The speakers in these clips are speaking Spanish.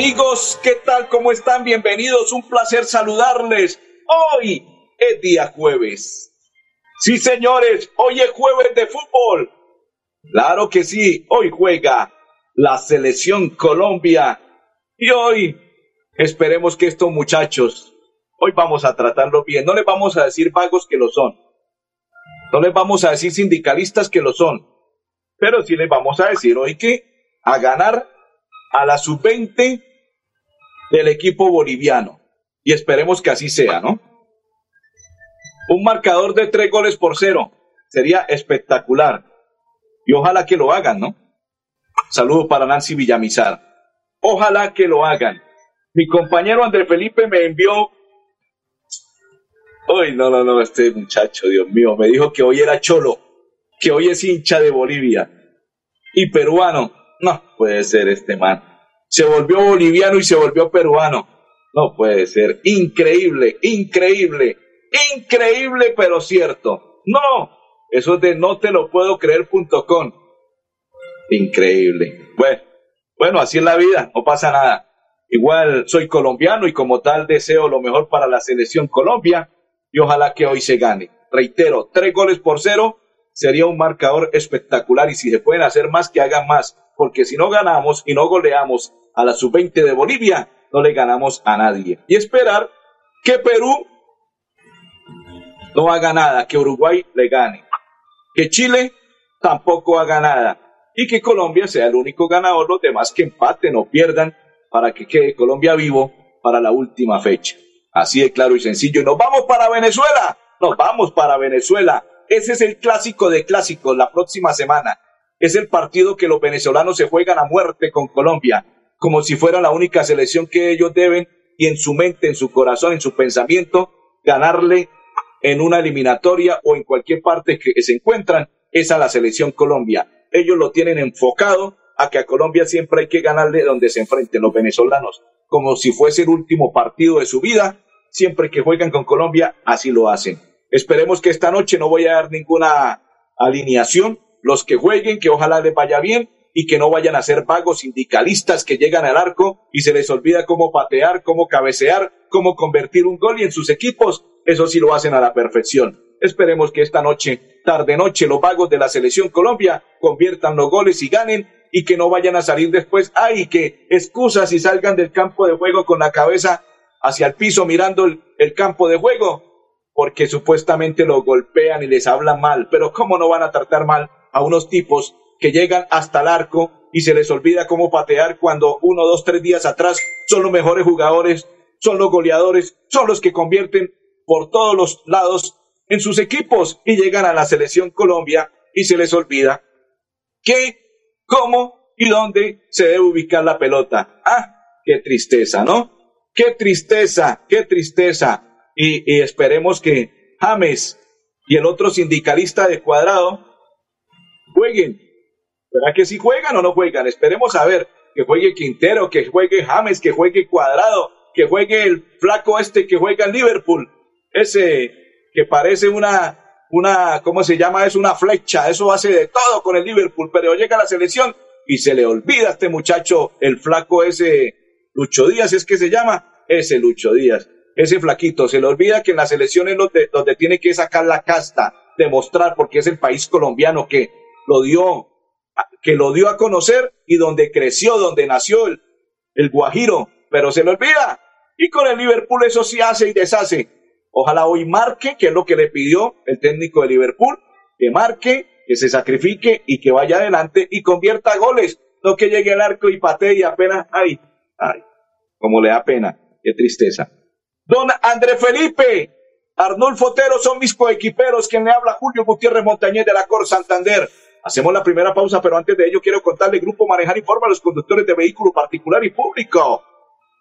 Amigos, ¿qué tal? ¿Cómo están? Bienvenidos. Un placer saludarles. Hoy es día jueves. Sí, señores, hoy es jueves de fútbol. Claro que sí, hoy juega la selección Colombia. Y hoy esperemos que estos muchachos, hoy vamos a tratarlos bien. No les vamos a decir vagos que lo son. No les vamos a decir sindicalistas que lo son. Pero sí les vamos a decir hoy que a ganar a la sub-20 del equipo boliviano. Y esperemos que así sea, ¿no? Un marcador de tres goles por cero. Sería espectacular. Y ojalá que lo hagan, ¿no? Saludos para Nancy Villamizar. Ojalá que lo hagan. Mi compañero André Felipe me envió. Uy, no, no, no, este muchacho, Dios mío, me dijo que hoy era cholo, que hoy es hincha de Bolivia y peruano. No puede ser este man. Se volvió boliviano y se volvió peruano. No puede ser. Increíble, increíble, increíble, pero cierto. No, eso es de no te lo puedo creer.com. Increíble. Bueno, bueno, así es la vida, no pasa nada. Igual soy colombiano y como tal deseo lo mejor para la selección Colombia y ojalá que hoy se gane. Reitero, tres goles por cero sería un marcador espectacular y si se pueden hacer más, que hagan más porque si no ganamos y no goleamos a la sub-20 de Bolivia, no le ganamos a nadie. Y esperar que Perú no haga nada, que Uruguay le gane, que Chile tampoco haga nada y que Colombia sea el único ganador, los demás que empaten o pierdan para que quede Colombia vivo para la última fecha. Así de claro y sencillo. Nos vamos para Venezuela. Nos vamos para Venezuela. Ese es el clásico de clásicos la próxima semana es el partido que los venezolanos se juegan a muerte con Colombia, como si fuera la única selección que ellos deben y en su mente, en su corazón, en su pensamiento, ganarle en una eliminatoria o en cualquier parte que se encuentran, es a la selección Colombia. Ellos lo tienen enfocado a que a Colombia siempre hay que ganarle donde se enfrenten los venezolanos, como si fuese el último partido de su vida, siempre que juegan con Colombia, así lo hacen. Esperemos que esta noche no voy a dar ninguna alineación, los que jueguen, que ojalá les vaya bien y que no vayan a ser vagos sindicalistas que llegan al arco y se les olvida cómo patear, cómo cabecear, cómo convertir un gol y en sus equipos, eso sí lo hacen a la perfección. Esperemos que esta noche, tarde noche, los vagos de la selección Colombia conviertan los goles y ganen y que no vayan a salir después, ay, que excusas y salgan del campo de juego con la cabeza hacia el piso mirando el, el campo de juego, porque supuestamente lo golpean y les hablan mal, pero ¿cómo no van a tratar mal a unos tipos que llegan hasta el arco y se les olvida cómo patear cuando uno, dos, tres días atrás son los mejores jugadores, son los goleadores, son los que convierten por todos los lados en sus equipos y llegan a la selección Colombia y se les olvida qué, cómo y dónde se debe ubicar la pelota. Ah, qué tristeza, ¿no? Qué tristeza, qué tristeza. Y, esperemos que James y el otro sindicalista de cuadrado jueguen. ¿Verdad que si juegan o no juegan? Esperemos a ver que juegue Quintero, que juegue James, que juegue Cuadrado, que juegue el flaco este que juega en Liverpool. Ese que parece una, una, ¿cómo se llama? Es una flecha. Eso hace de todo con el Liverpool, pero llega la selección y se le olvida a este muchacho, el flaco ese, Lucho Díaz es que se llama, ese Lucho Díaz, ese flaquito, se le olvida que en la selección es donde, donde tiene que sacar la casta, demostrar porque es el país colombiano que lo dio, que lo dio a conocer y donde creció, donde nació el, Guajiro, pero se le olvida. Y con el Liverpool eso sí hace y deshace. Ojalá hoy marque, que es lo que le pidió el técnico de Liverpool, que marque, que se sacrifique y que vaya adelante y convierta goles. No que llegue al arco y patee y apenas, ay, ay, como le da pena, qué tristeza. Don André Felipe, Arnulfo Otero son mis coequiperos, quien le habla Julio Gutiérrez Montañez de la Cor Santander. Hacemos la primera pausa, pero antes de ello quiero contarle Grupo Manejar Informa a los conductores de vehículo particular y público.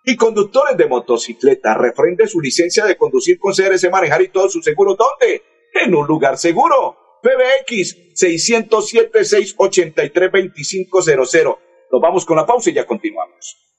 y conductores de motocicleta. Refrende su licencia de conducir con CRC Manejar y todo su seguro. ¿Dónde? En un lugar seguro. PBX 607-683-2500. Nos vamos con la pausa y ya continuamos.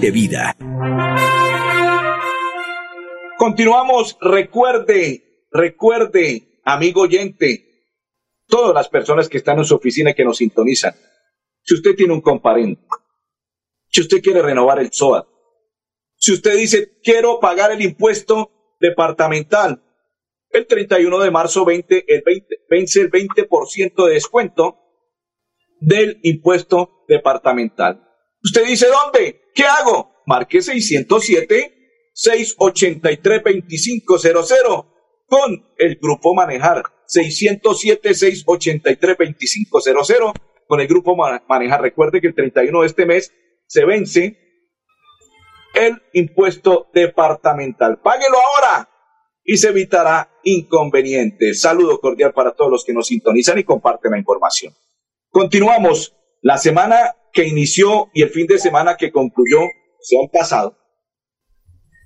de vida. Continuamos. Recuerde, recuerde, amigo oyente, todas las personas que están en su oficina y que nos sintonizan si usted tiene un comparendo, si usted quiere renovar el SOAT, si usted dice quiero pagar el impuesto departamental, el 31 de marzo 20, el 20, vence el 20% de descuento del impuesto departamental. Usted dice, ¿dónde? ¿Qué hago? Marque 607-683-2500 con el grupo Manejar. 607-683-2500 con el grupo Manejar. Recuerde que el 31 de este mes se vence el impuesto departamental. Páguelo ahora y se evitará inconvenientes. Saludo cordial para todos los que nos sintonizan y comparten la información. Continuamos. La semana que inició y el fin de semana que concluyó se han pasado.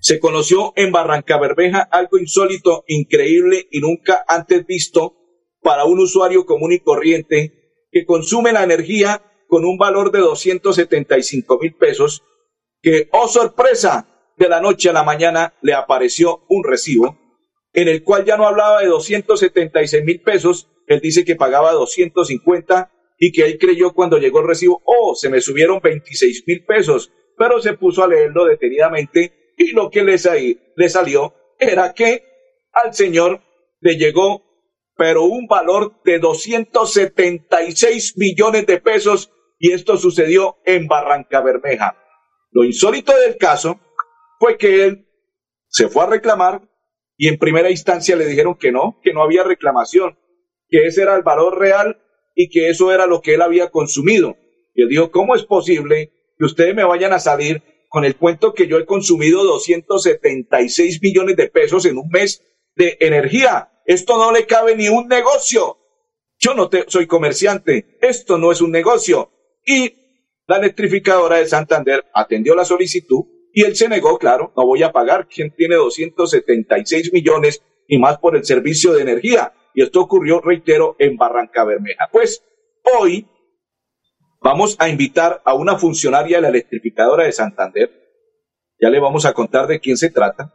Se conoció en Barranca Bermeja algo insólito, increíble y nunca antes visto para un usuario común y corriente que consume la energía con un valor de 275 mil pesos, que, oh sorpresa, de la noche a la mañana le apareció un recibo en el cual ya no hablaba de 276 mil pesos, él dice que pagaba 250 y que él creyó cuando llegó el recibo, oh, se me subieron 26 mil pesos, pero se puso a leerlo detenidamente y lo que le, salió era que al señor le llegó pero un valor de 276 millones de pesos y esto sucedió en Barranca Bermeja. Lo insólito del caso fue que él se fue a reclamar y en primera instancia le dijeron que no, que no había reclamación, que ese era el valor real y que eso era lo que él había consumido. Y él dijo, ¿cómo es posible que ustedes me vayan a salir con el cuento que yo he consumido 276 millones de pesos en un mes de energía? Esto no le cabe ni un negocio. Yo no te, soy comerciante. Esto no es un negocio. Y la electrificadora de Santander atendió la solicitud y él se negó, claro, no voy a pagar. ¿Quién tiene 276 millones y más por el servicio de energía? Y esto ocurrió, reitero, en Barranca Bermeja. Pues hoy vamos a invitar a una funcionaria de la electrificadora de Santander. Ya le vamos a contar de quién se trata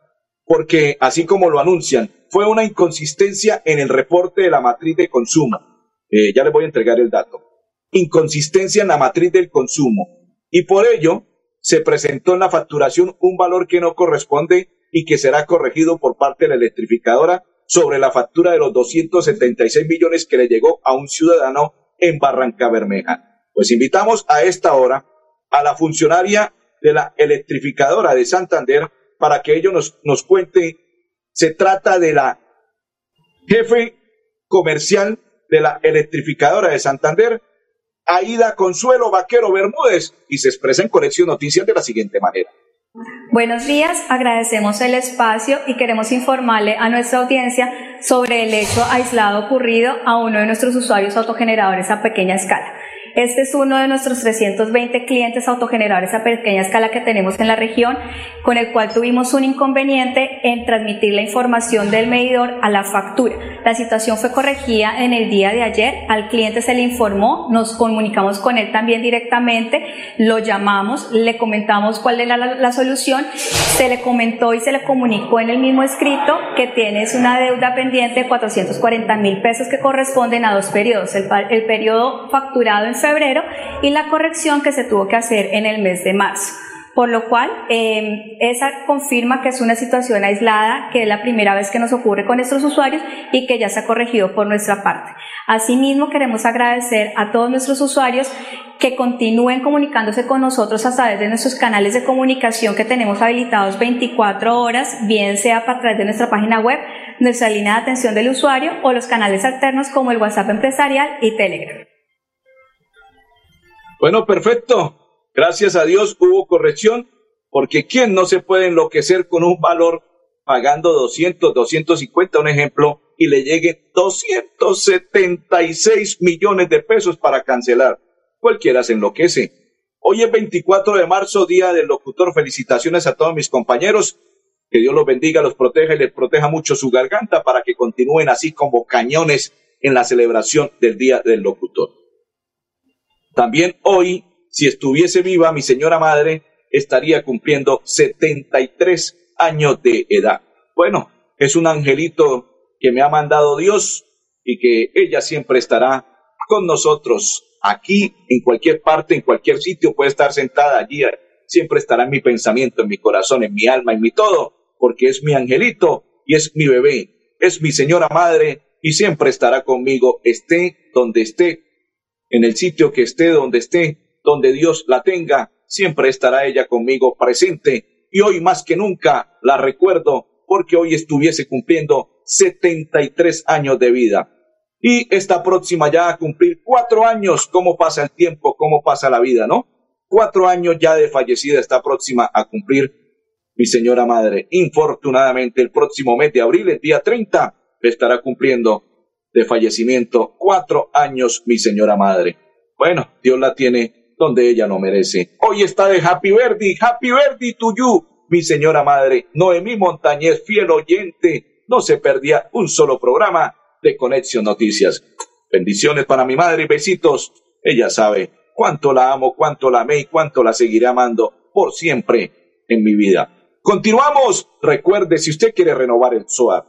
porque así como lo anuncian, fue una inconsistencia en el reporte de la matriz de consumo. Eh, ya les voy a entregar el dato. Inconsistencia en la matriz del consumo. Y por ello se presentó en la facturación un valor que no corresponde y que será corregido por parte de la electrificadora sobre la factura de los 276 millones que le llegó a un ciudadano en Barranca Bermeja. Pues invitamos a esta hora a la funcionaria de la electrificadora de Santander, para que ellos nos, nos cuente. Se trata de la jefe comercial de la electrificadora de Santander, Aida Consuelo Vaquero Bermúdez, y se expresa en Conexión Noticias de la siguiente manera. Buenos días, agradecemos el espacio y queremos informarle a nuestra audiencia sobre el hecho aislado ocurrido a uno de nuestros usuarios autogeneradores a pequeña escala. Este es uno de nuestros 320 clientes autogeneradores a pequeña escala que tenemos en la región, con el cual tuvimos un inconveniente en transmitir la información del medidor a la factura. La situación fue corregida en el día de ayer, al cliente se le informó, nos comunicamos con él también directamente, lo llamamos, le comentamos cuál era la, solución, se le comentó y se le comunicó en el mismo escrito que tienes una deuda pendiente de 440 mil pesos que corresponden a dos periodos, el, el periodo facturado en y la corrección que se tuvo que hacer en el mes de marzo. por lo cual eh, esa confirma que es una situación aislada, que es la primera vez que nos ocurre con nuestros usuarios y que ya se ha corregido por nuestra parte. Asimismo, queremos agradecer a todos nuestros usuarios que continúen comunicándose con nosotros a través de nuestros canales de comunicación que tenemos habilitados 24 horas, bien sea a través de nuestra página web, nuestra línea de atención del usuario o los canales alternos como el WhatsApp empresarial y Telegram. Bueno, perfecto. Gracias a Dios hubo corrección, porque ¿quién no se puede enloquecer con un valor pagando 200, 250, un ejemplo, y le lleguen 276 millones de pesos para cancelar? Cualquiera se enloquece. Hoy es 24 de marzo, Día del Locutor. Felicitaciones a todos mis compañeros. Que Dios los bendiga, los proteja y les proteja mucho su garganta para que continúen así como cañones en la celebración del Día del Locutor. También hoy si estuviese viva, mi señora madre estaría cumpliendo 73 años de edad. Bueno, es un angelito que me ha mandado Dios y que ella siempre estará con nosotros aquí, en cualquier parte, en cualquier sitio, puede estar sentada allí, siempre estará en mi pensamiento, en mi corazón, en mi alma, en mi todo, porque es mi angelito y es mi bebé, es mi señora madre y siempre estará conmigo, esté donde esté, en el sitio que esté, donde esté, donde Dios la tenga, siempre estará ella conmigo presente y hoy más que nunca la recuerdo porque hoy estuviese cumpliendo 73 años de vida. Y está próxima ya a cumplir cuatro años, cómo pasa el tiempo, cómo pasa la vida, ¿no? Cuatro años ya de fallecida está próxima a cumplir mi señora madre. Infortunadamente, el próximo mes de abril, el día 30, estará cumpliendo de fallecimiento cuatro años mi señora madre. Bueno, Dios la tiene donde ella no merece. Hoy está de Happy Verdi, Happy Verdi to you, mi señora madre, Noemí Montañez, fiel oyente, no se perdía un solo programa de Conexión Noticias. Bendiciones para mi madre y besitos. Ella sabe cuánto la amo, cuánto la amé y cuánto la seguiré amando por siempre en mi vida. Continuamos. Recuerde, si usted quiere renovar el SOAR,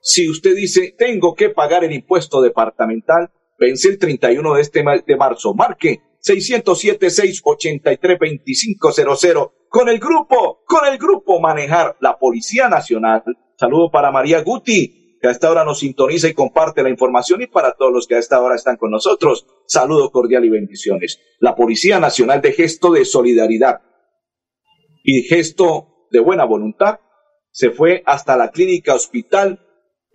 si usted dice, tengo que pagar el impuesto departamental, vence el 31 de este de marzo. Marque 607-683-2500. Con el grupo, con el grupo Manejar la Policía Nacional. Saludo para María Guti, que a esta hora nos sintoniza y comparte la información, y para todos los que a esta hora están con nosotros. Saludo cordial y bendiciones. La Policía Nacional de gesto de solidaridad y gesto de buena voluntad se fue hasta la clínica hospital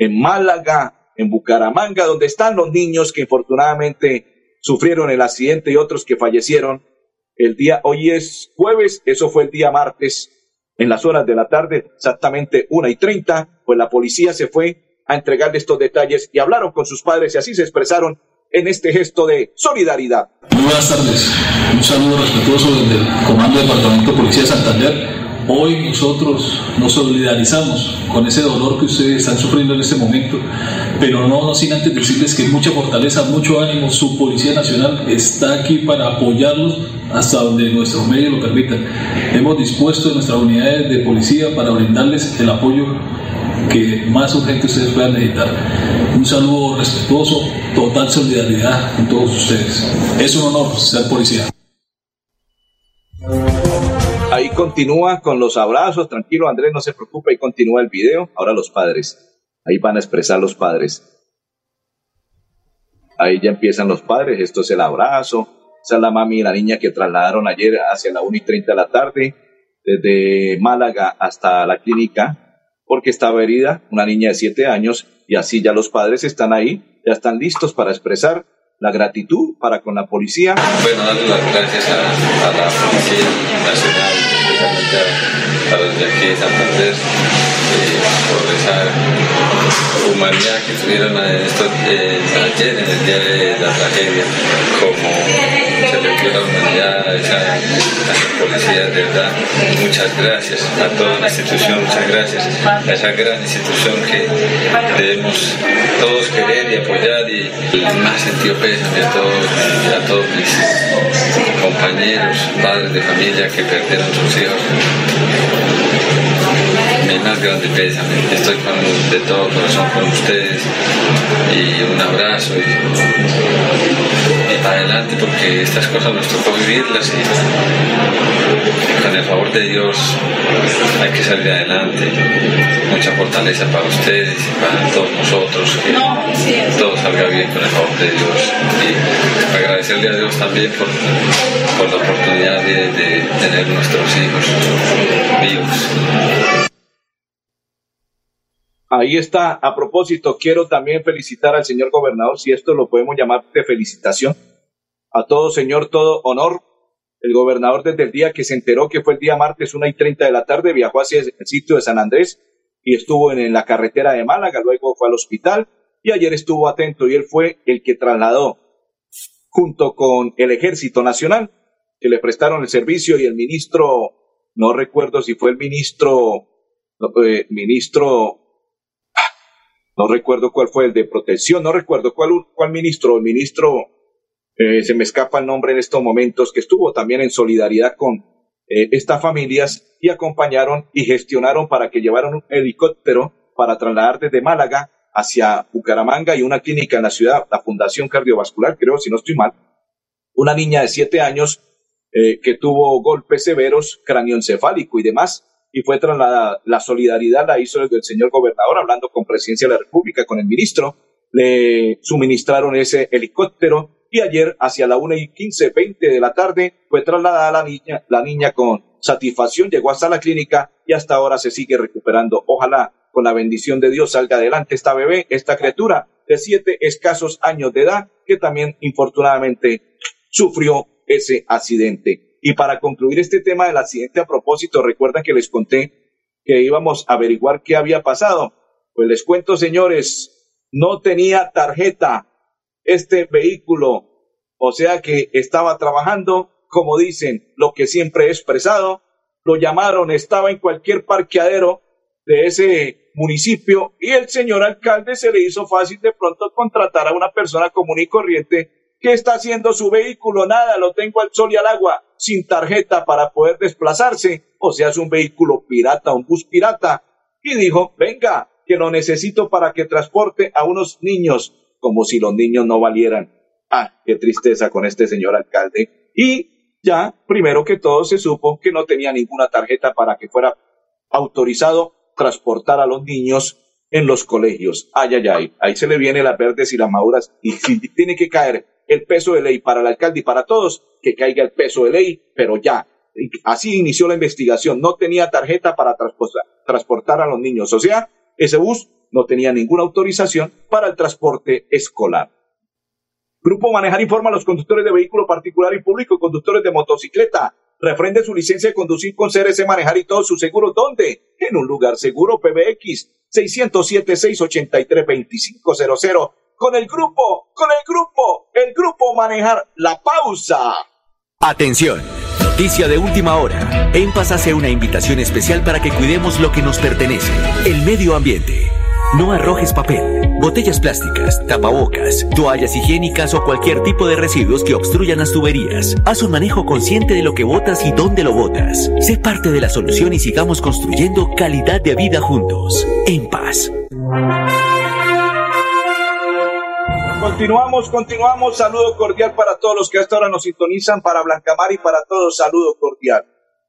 en Málaga, en Bucaramanga, donde están los niños que infortunadamente sufrieron el accidente y otros que fallecieron. El día, hoy es jueves, eso fue el día martes, en las horas de la tarde, exactamente una y treinta, pues la policía se fue a entregarle estos detalles y hablaron con sus padres y así se expresaron en este gesto de solidaridad. Muy buenas tardes, un saludo respetuoso desde el Comando Departamento de Policía de Santander Hoy nosotros nos solidarizamos con ese dolor que ustedes están sufriendo en este momento, pero no, no sin antes decirles que mucha fortaleza, mucho ánimo, su Policía Nacional está aquí para apoyarlos hasta donde nuestros medios lo permitan. Hemos dispuesto nuestras unidades de policía para brindarles el apoyo que más urgente ustedes puedan necesitar. Un saludo respetuoso, total solidaridad con todos ustedes. Es un honor ser policía. Continúa con los abrazos, tranquilo Andrés, no se preocupe, ahí continúa el video. Ahora los padres, ahí van a expresar los padres. Ahí ya empiezan los padres, esto es el abrazo. Esa es la mami y la niña que trasladaron ayer hacia la 1 y 30 de la tarde, desde Málaga hasta la clínica, porque estaba herida, una niña de 7 años, y así ya los padres están ahí, ya están listos para expresar la gratitud para con la policía. Bueno, darle las gracias a, a la Policía A, a los de aquí de Santander, eh, por esa humanidad que tuvieron esto, eh, ayer en el día de la tragedia, como se le dio la humanidad, esa, esa policía, de verdad, muchas gracias a toda la institución, muchas gracias a esa gran institución que debemos todos querer y apoyar y más sentido pésame a todos, a todos mis compañeros, padres de familia que perdieron sus hijos mi más grande pésame. Estoy con, de todo corazón con ustedes y un abrazo y, para adelante porque estas cosas nos tocó vivirlas y, con el favor de Dios hay que salir adelante. Mucha fortaleza para ustedes y para todos nosotros, que todo salga bien con el favor de Dios. Y agradecerle a Dios también por, por la oportunidad de, de tener nuestros hijos vivos. Ahí está. A propósito, quiero también felicitar al señor gobernador, si esto lo podemos llamar de felicitación. A todo señor, todo honor. El gobernador desde el día que se enteró que fue el día martes, una y treinta de la tarde, viajó hacia el sitio de San Andrés y estuvo en, la carretera de Málaga, luego fue al hospital y ayer estuvo atento y él fue el que trasladó junto con el Ejército Nacional, que le prestaron el servicio y el ministro, no recuerdo si fue el ministro, eh, ministro no recuerdo cuál fue el de protección, no recuerdo cuál, cuál ministro, el ministro, eh, se me escapa el nombre en estos momentos, que estuvo también en solidaridad con eh, estas familias y acompañaron y gestionaron para que llevaran un helicóptero para trasladar desde Málaga hacia Bucaramanga y una clínica en la ciudad, la Fundación Cardiovascular, creo, si no estoy mal, una niña de siete años eh, que tuvo golpes severos, cráneoencefálico y demás, y fue trasladada. La solidaridad la hizo el señor gobernador hablando con Presidencia de la República, con el ministro. Le suministraron ese helicóptero y ayer hacia la una y quince, veinte de la tarde fue trasladada la niña, la niña con satisfacción llegó hasta la clínica y hasta ahora se sigue recuperando. Ojalá con la bendición de Dios salga adelante esta bebé, esta criatura de siete escasos años de edad que también infortunadamente sufrió ese accidente. Y para concluir este tema del accidente a propósito, recuerdan que les conté que íbamos a averiguar qué había pasado. Pues les cuento, señores, no tenía tarjeta este vehículo, o sea que estaba trabajando, como dicen, lo que siempre he expresado, lo llamaron, estaba en cualquier parqueadero de ese municipio y el señor alcalde se le hizo fácil de pronto contratar a una persona común y corriente ¿Qué está haciendo su vehículo? Nada, lo tengo al sol y al agua, sin tarjeta para poder desplazarse. O sea, es un vehículo pirata, un bus pirata. Y dijo, venga, que lo necesito para que transporte a unos niños, como si los niños no valieran. Ah, qué tristeza con este señor alcalde. Y ya, primero que todo, se supo que no tenía ninguna tarjeta para que fuera autorizado transportar a los niños en los colegios. Ay, ay, ay, ahí se le viene las verdes y las maduras y si tiene que caer el peso de ley para el alcalde y para todos, que caiga el peso de ley, pero ya. Así inició la investigación. No tenía tarjeta para transportar, a los niños. O sea, ese bus no tenía ninguna autorización para el transporte escolar. Grupo Manejar informa a los conductores de vehículo particular y público, conductores de motocicleta. Refrende su licencia de conducir con CRC Manejar y todos sus seguros. ¿Dónde? En un lugar seguro PBX 607-683-2500 con el grupo, con el grupo, el grupo manejar la pausa. Atención. Noticia de última hora. En Paz hace una invitación especial para que cuidemos lo que nos pertenece, el medio ambiente. No arrojes papel, botellas plásticas, tapabocas, toallas higiénicas o cualquier tipo de residuos que obstruyan las tuberías. Haz un manejo consciente de lo que botas y dónde lo botas. Sé parte de la solución y sigamos construyendo calidad de vida juntos. En paz. Continuamos, continuamos. Saludo cordial para todos los que hasta ahora nos sintonizan, para Blancamar y para todos, saludo cordial.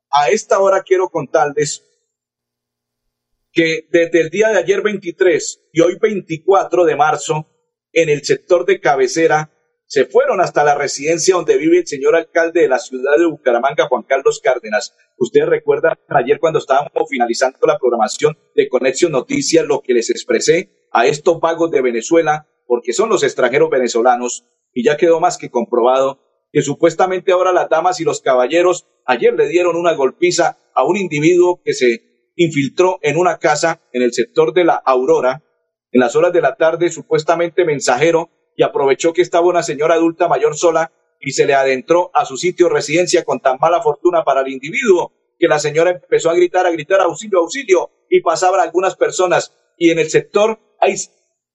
A esta hora quiero contarles que desde el día de ayer 23 y hoy 24 de marzo, en el sector de cabecera, se fueron hasta la residencia donde vive el señor alcalde de la ciudad de Bucaramanga, Juan Carlos Cárdenas. Ustedes recuerdan ayer cuando estábamos finalizando la programación de Conexión Noticias, lo que les expresé a estos vagos de Venezuela porque son los extranjeros venezolanos, y ya quedó más que comprobado que supuestamente ahora las damas y los caballeros ayer le dieron una golpiza a un individuo que se infiltró en una casa en el sector de la Aurora, en las horas de la tarde, supuestamente mensajero, y aprovechó que estaba una señora adulta mayor sola y se le adentró a su sitio de residencia con tan mala fortuna para el individuo que la señora empezó a gritar, a gritar auxilio, auxilio, y pasaban algunas personas. Y en el sector hay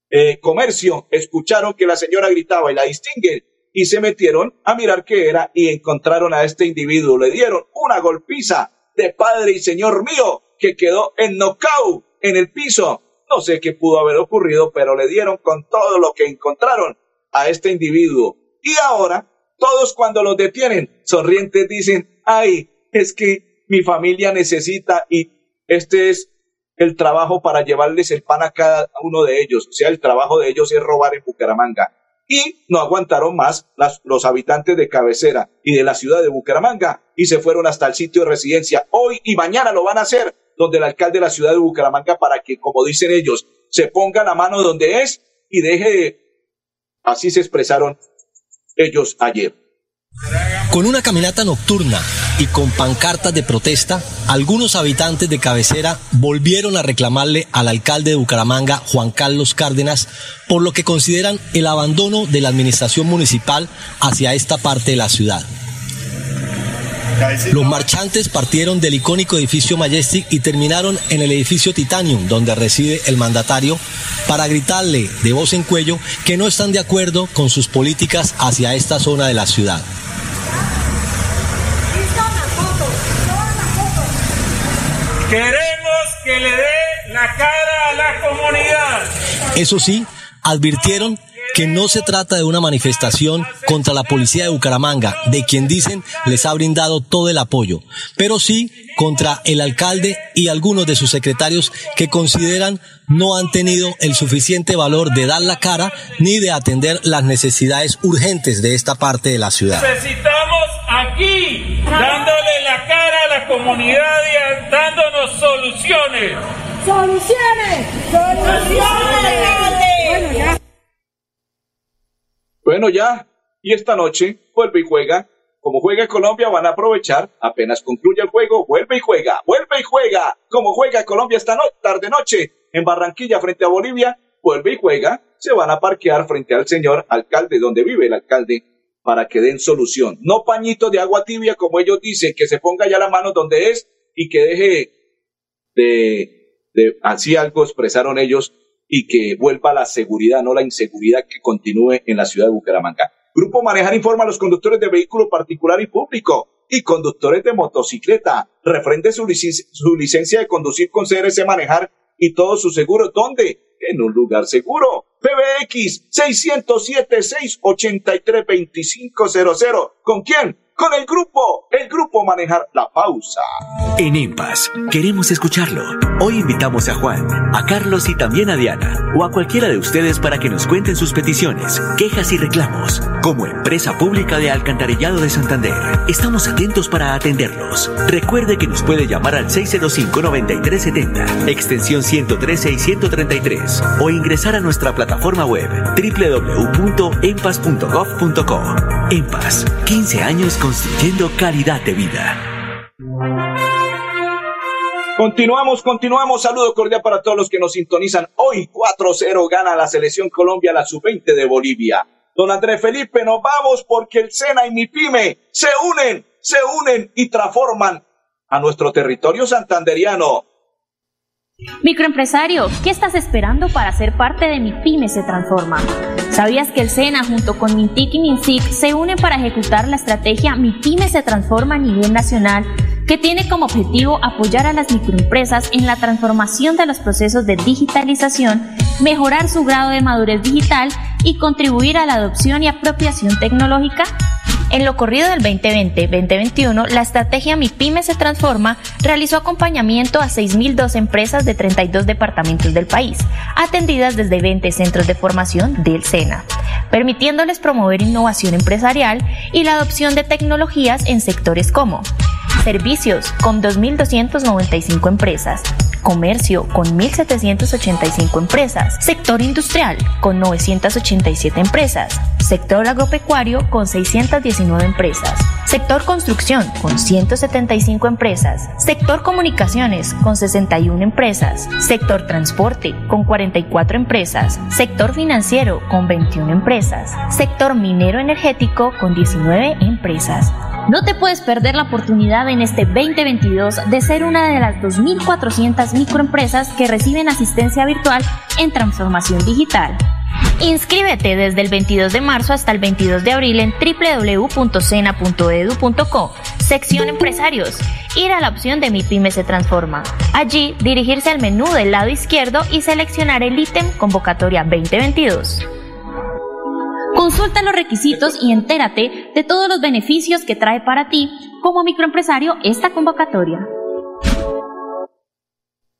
eh, comercio escucharon que la señora gritaba y la distingue y se metieron a mirar qué era y encontraron a este individuo. Le dieron una golpiza de padre y señor mío que quedó en knockout en el piso. No sé qué pudo haber ocurrido, pero le dieron con todo lo que encontraron a este individuo. Y ahora Todos cuando los detienen, sonrientes dicen, ay, es que mi familia necesita y este es el trabajo para llevarles el pan a cada uno de ellos. O sea, el trabajo de ellos es robar en Bucaramanga. Y no aguantaron más los habitantes de cabecera y de la ciudad de Bucaramanga y se fueron hasta el sitio de residencia. Hoy y mañana lo van a hacer, donde el alcalde de la ciudad de Bucaramanga, para que, como dicen ellos, se ponga la mano donde es y deje de... Así se expresaron ellos ayer. Con una caminata nocturna y con pancartas de protesta, algunos habitantes de cabecera volvieron a reclamarle al alcalde de Bucaramanga, Juan Carlos Cárdenas, por lo que consideran el abandono de la administración municipal hacia esta parte de la ciudad. Los marchantes partieron del icónico edificio Majestic y terminaron en el edificio Titanium, donde reside el mandatario, para gritarle de voz en cuello que no están de acuerdo con sus políticas hacia esta zona de la ciudad. Queremos que le dé la cara a la comunidad. Eso sí, advirtieron que no se trata de una manifestación contra la policía de Bucaramanga, de quien dicen les ha brindado todo el apoyo, pero sí contra el alcalde y algunos de sus secretarios que consideran no han tenido el suficiente valor de dar la cara ni de atender las necesidades urgentes de esta parte de la ciudad. Necesitamos aquí dándole la cara a la comunidad y dándonos soluciones. ¡Soluciones! ¡Soluciones! Bueno, ya. Y esta noche vuelve y juega. Como juega Colombia, van a aprovechar. Apenas concluye el juego, vuelve y juega, vuelve y juega. Como juega Colombia esta tarde noche en Barranquilla frente a Bolivia, vuelve y juega. Se van a parquear frente al señor alcalde, donde vive el alcalde, para que den solución. No pañito de agua tibia, como ellos dicen, que se ponga ya la mano donde es y que deje de, de así algo expresaron ellos y que vuelva la seguridad, no la inseguridad que continúe en la ciudad de Bucaramanga. Grupo Manejar informa a los conductores de vehículo particular y público y conductores de motocicleta. Refrende su, su licencia de conducir con CRC Manejar y todos sus seguros. ¿Dónde? En un lugar seguro. PBX 607-683-2500. ¿Con quién? Con el grupo, el grupo Manejar la Pausa. En EMPAS, queremos escucharlo. Hoy invitamos a Juan, a Carlos y también a Diana, o a cualquiera de ustedes para que nos cuenten sus peticiones, quejas y reclamos. Como empresa pública de Alcantarillado de Santander, estamos atentos para atenderlos. Recuerde que nos puede llamar al 605-9370, extensión 113 y 133, o ingresar a nuestra plataforma web www.empas.gov.co. EMPAS, 15 años con construyendo calidad de vida. Continuamos, continuamos. Saludo cordial para todos los que nos sintonizan. Hoy 4-0 gana la selección Colombia la sub-20 de Bolivia. Don Andrés Felipe, nos vamos porque el SENA y mi pyme se unen, se unen y transforman a nuestro territorio santanderiano. Microempresario, ¿qué estás esperando para ser parte de Mi Pyme se transforma? ¿Sabías que el SENA junto con Mintic y Minsic se unen para ejecutar la estrategia Mi Pyme se transforma a nivel nacional que tiene como objetivo apoyar a las microempresas en la transformación de los procesos de digitalización, mejorar su grado de madurez digital y contribuir a la adopción y apropiación tecnológica? En lo corrido del 2020-2021, la estrategia Mi Pyme se transforma realizó acompañamiento a 6.002 empresas de 32 departamentos del país, atendidas desde 20 centros de formación del SENA, permitiéndoles promover innovación empresarial y la adopción de tecnologías en sectores como servicios con 2.295 empresas, comercio con 1.785 empresas, sector industrial con 987 empresas, sector agropecuario con 619 empresas, sector construcción con 175 empresas, sector comunicaciones con 61 empresas, sector transporte con 44 empresas, sector financiero con 21 empresas, sector minero energético con 19 empresas. No te puedes perder la oportunidad en este 2022 de ser una de las 2.400 microempresas que reciben asistencia virtual en transformación digital. Inscríbete desde el 22 de marzo hasta el 22 de abril en www.cena.edu.co, sección empresarios. Ir a la opción de Mi Pyme se transforma. Allí, dirigirse al menú del lado izquierdo y seleccionar el ítem Convocatoria 2022. Consulta los requisitos y entérate de todos los beneficios que trae para ti como microempresario esta convocatoria.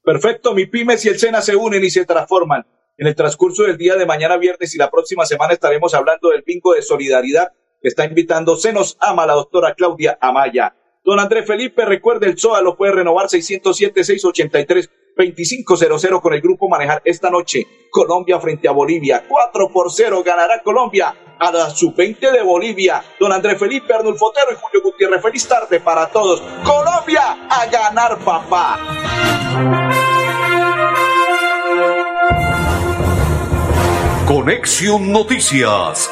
Perfecto, mi pymes y el SENA se unen y se transforman. En el transcurso del día de mañana viernes y la próxima semana estaremos hablando del bingo de solidaridad que está invitando Senos Ama la doctora Claudia Amaya. Don Andrés Felipe, recuerde, el SOA lo puede renovar 607-683-2500 con el grupo Manejar esta noche. Colombia frente a Bolivia. 4 por 0 ganará Colombia a la sub-20 de Bolivia. Don Andrés Felipe, Arnulfo Fotero y Julio Gutiérrez. Feliz tarde para todos. Colombia a ganar, papá. Conexión Noticias